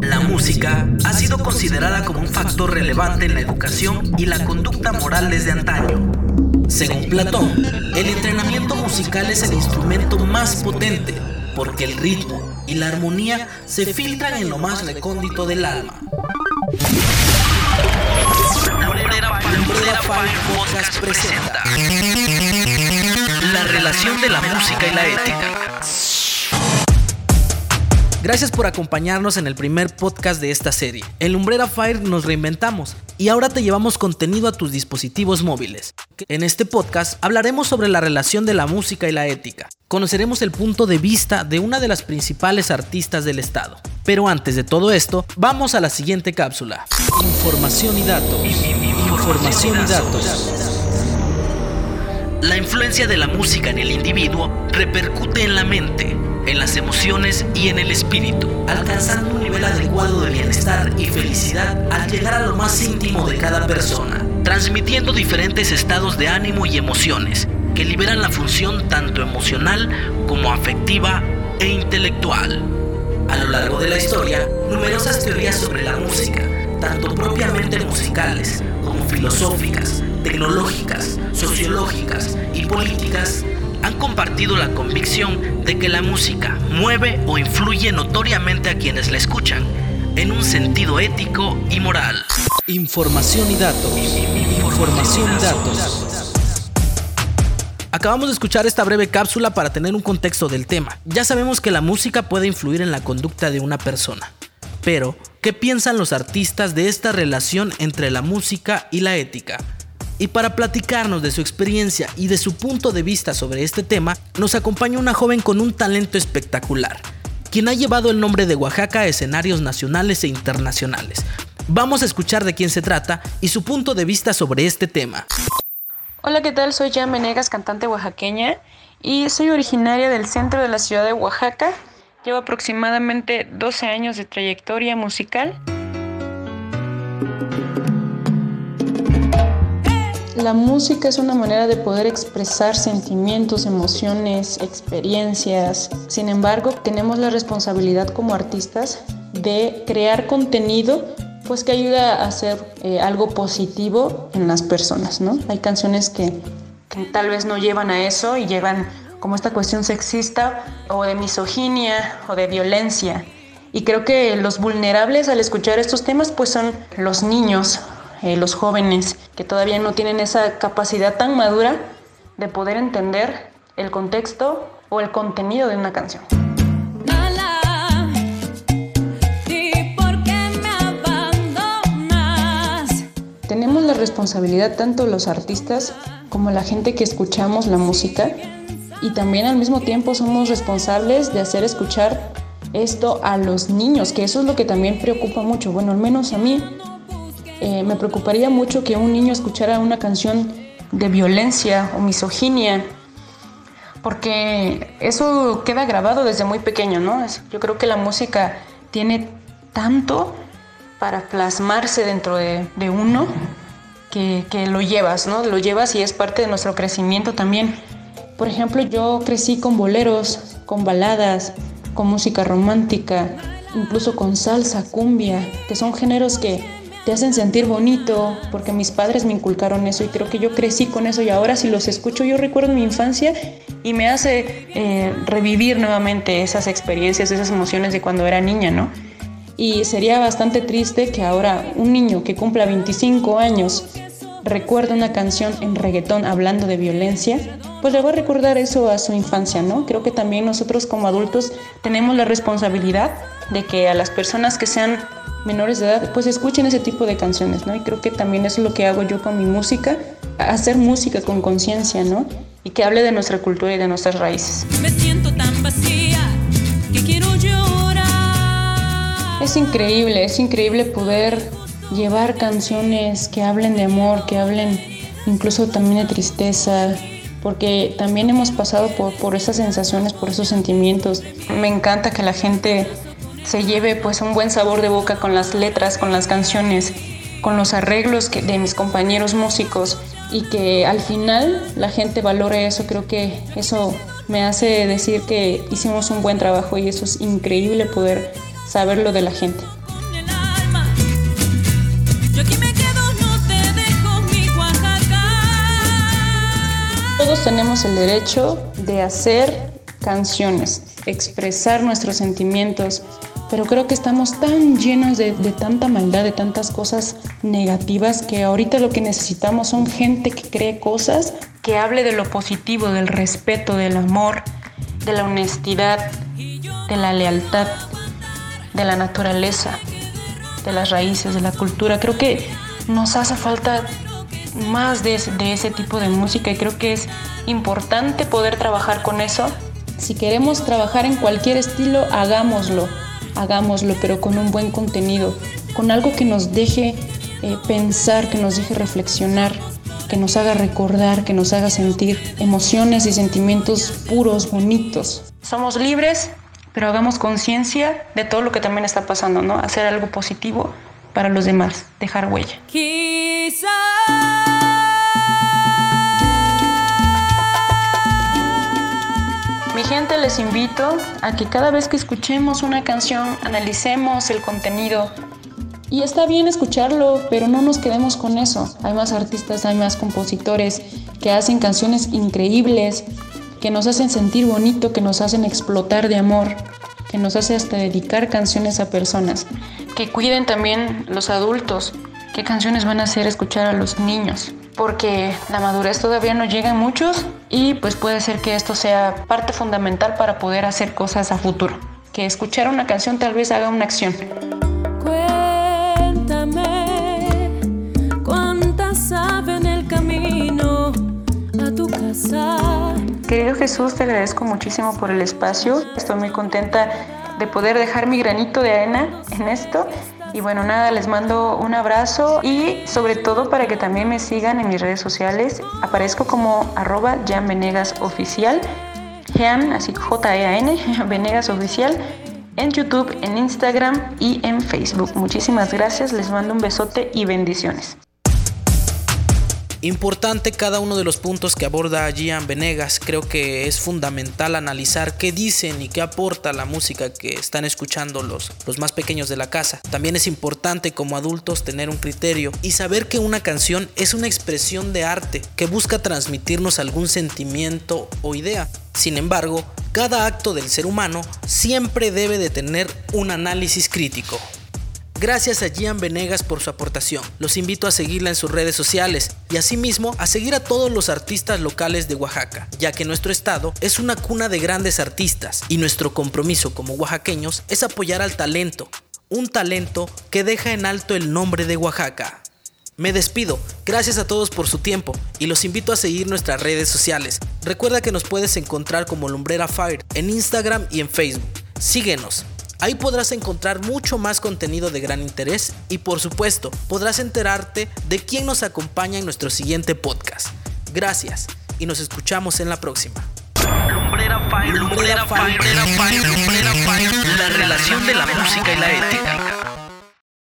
La música ha sido considerada como un factor relevante en la educación y la conducta moral desde antaño. Según Platón, el entrenamiento musical es el instrumento más potente porque el ritmo y la armonía se filtran en lo más recóndito del alma. presenta la relación de la música y la ética. Gracias por acompañarnos en el primer podcast de esta serie. En Lumbrera Fire nos reinventamos y ahora te llevamos contenido a tus dispositivos móviles. En este podcast hablaremos sobre la relación de la música y la ética. Conoceremos el punto de vista de una de las principales artistas del estado. Pero antes de todo esto, vamos a la siguiente cápsula. Información y datos. Información y datos. La influencia de la música en el individuo repercute en la mente en las emociones y en el espíritu, alcanzando un nivel adecuado de bienestar y felicidad al llegar a lo más íntimo de cada persona, transmitiendo diferentes estados de ánimo y emociones que liberan la función tanto emocional como afectiva e intelectual. A lo largo de la historia, numerosas teorías sobre la música, tanto propiamente musicales como filosóficas, tecnológicas, sociológicas y políticas, han compartido la convicción de que la música mueve o influye notoriamente a quienes la escuchan, en un sentido ético y moral. Información y datos. Información y datos. Acabamos de escuchar esta breve cápsula para tener un contexto del tema. Ya sabemos que la música puede influir en la conducta de una persona. Pero, ¿qué piensan los artistas de esta relación entre la música y la ética? Y para platicarnos de su experiencia y de su punto de vista sobre este tema, nos acompaña una joven con un talento espectacular, quien ha llevado el nombre de Oaxaca a escenarios nacionales e internacionales. Vamos a escuchar de quién se trata y su punto de vista sobre este tema. Hola, ¿qué tal? Soy Jan Menegas, cantante oaxaqueña y soy originaria del centro de la ciudad de Oaxaca. Llevo aproximadamente 12 años de trayectoria musical. La música es una manera de poder expresar sentimientos, emociones, experiencias. Sin embargo, tenemos la responsabilidad como artistas de crear contenido pues que ayuda a hacer eh, algo positivo en las personas, ¿no? Hay canciones que, que tal vez no llevan a eso y llevan como esta cuestión sexista o de misoginia o de violencia. Y creo que los vulnerables al escuchar estos temas pues son los niños, eh, los jóvenes que todavía no tienen esa capacidad tan madura de poder entender el contexto o el contenido de una canción. Tenemos la responsabilidad tanto los artistas como la gente que escuchamos la música y también al mismo tiempo somos responsables de hacer escuchar esto a los niños, que eso es lo que también preocupa mucho. Bueno, al menos a mí eh, me preocuparía mucho que un niño escuchara una canción de violencia o misoginia, porque eso queda grabado desde muy pequeño, ¿no? Yo creo que la música tiene tanto para plasmarse dentro de, uno que, que, lo llevas, ¿no? Lo llevas y es parte de nuestro crecimiento también. Por ejemplo, yo crecí con boleros, con baladas, con música romántica, incluso con salsa, cumbia, que son géneros que te hacen sentir bonito, porque mis padres me inculcaron eso y creo que yo crecí con eso y ahora si los escucho yo recuerdo mi infancia y me hace eh, revivir nuevamente esas experiencias, esas emociones de cuando era niña, ¿no? Y sería bastante triste que ahora un niño que cumpla 25 años recuerde una canción en reggaetón hablando de violencia, pues le va a recordar eso a su infancia, ¿no? Creo que también nosotros como adultos tenemos la responsabilidad de que a las personas que sean menores de edad, pues escuchen ese tipo de canciones, ¿no? Y creo que también es lo que hago yo con mi música, hacer música con conciencia, ¿no? Y que hable de nuestra cultura y de nuestras raíces. Me siento tan vacía que quiero llorar. Es increíble, es increíble poder llevar canciones que hablen de amor, que hablen incluso también de tristeza, porque también hemos pasado por, por esas sensaciones, por esos sentimientos. Me encanta que la gente se lleve pues un buen sabor de boca con las letras, con las canciones, con los arreglos de mis compañeros músicos y que al final la gente valore eso, creo que eso me hace decir que hicimos un buen trabajo y eso es increíble poder saberlo de la gente. Todos tenemos el derecho de hacer canciones, expresar nuestros sentimientos, pero creo que estamos tan llenos de, tanta maldad, de tantas cosas negativas, que ahorita lo que necesitamos son gente que cree cosas, que hable de lo positivo, del respeto, del amor, de la honestidad, de la lealtad, de la naturaleza, de las raíces, de la cultura. Creo que nos hace falta más de, de ese tipo de música y creo que es importante poder trabajar con eso. Si queremos trabajar en cualquier estilo, hagámoslo hagámoslo, pero con un buen contenido, con algo que nos deje eh, pensar, que nos deje reflexionar, que nos haga recordar, que nos haga sentir emociones y sentimientos puros, bonitos. Somos libres, pero hagamos conciencia de todo lo que también está pasando, ¿no? Hacer algo positivo para los demás, dejar huella. Mi les invito a que cada vez que escuchemos una canción analicemos el contenido. Y está bien escucharlo, pero no nos quedemos con eso. Hay más artistas, hay más compositores que hacen canciones increíbles, que nos hacen sentir bonito, que nos hacen explotar de amor, que nos hace hasta dedicar canciones a personas. Que cuiden también los adultos, qué canciones van a hacer escuchar a los niños porque la madurez todavía no llega a muchos y pues puede ser que esto sea parte fundamental para poder hacer cosas a futuro. Que escuchar una canción tal vez haga una acción. Cuéntame cuántas saben el camino a tu casa. Querido Jesús, te agradezco muchísimo por el espacio. Estoy muy contenta de poder dejar mi granito de arena en esto y bueno, nada, les mando un abrazo y sobre todo para que también me sigan en mis redes sociales. Aparezco como arroba Jan Venegas Oficial, Jean, así J-E-A-N, Venegas Oficial, en YouTube, en Instagram y en Facebook. Muchísimas gracias, les mando un besote y bendiciones. Importante cada uno de los puntos que aborda Gian Venegas. Creo que es fundamental analizar qué dicen y qué aporta la música que están escuchando los, los más pequeños de la casa. También es importante como adultos tener un criterio y saber que una canción es una expresión de arte que busca transmitirnos algún sentimiento o idea. Sin embargo, cada acto del ser humano siempre debe de tener un análisis crítico. Gracias a Gian Venegas por su aportación. Los invito a seguirla en sus redes sociales y asimismo a seguir a todos los artistas locales de Oaxaca, ya que nuestro estado es una cuna de grandes artistas y nuestro compromiso como oaxaqueños es apoyar al talento, un talento que deja en alto el nombre de Oaxaca. Me despido, gracias a todos por su tiempo y los invito a seguir nuestras redes sociales. Recuerda que nos puedes encontrar como Lumbrera Fire en Instagram y en Facebook. Síguenos. Ahí podrás encontrar mucho más contenido de gran interés y por supuesto podrás enterarte de quién nos acompaña en nuestro siguiente podcast. Gracias y nos escuchamos en la próxima. La relación de la música y la ética.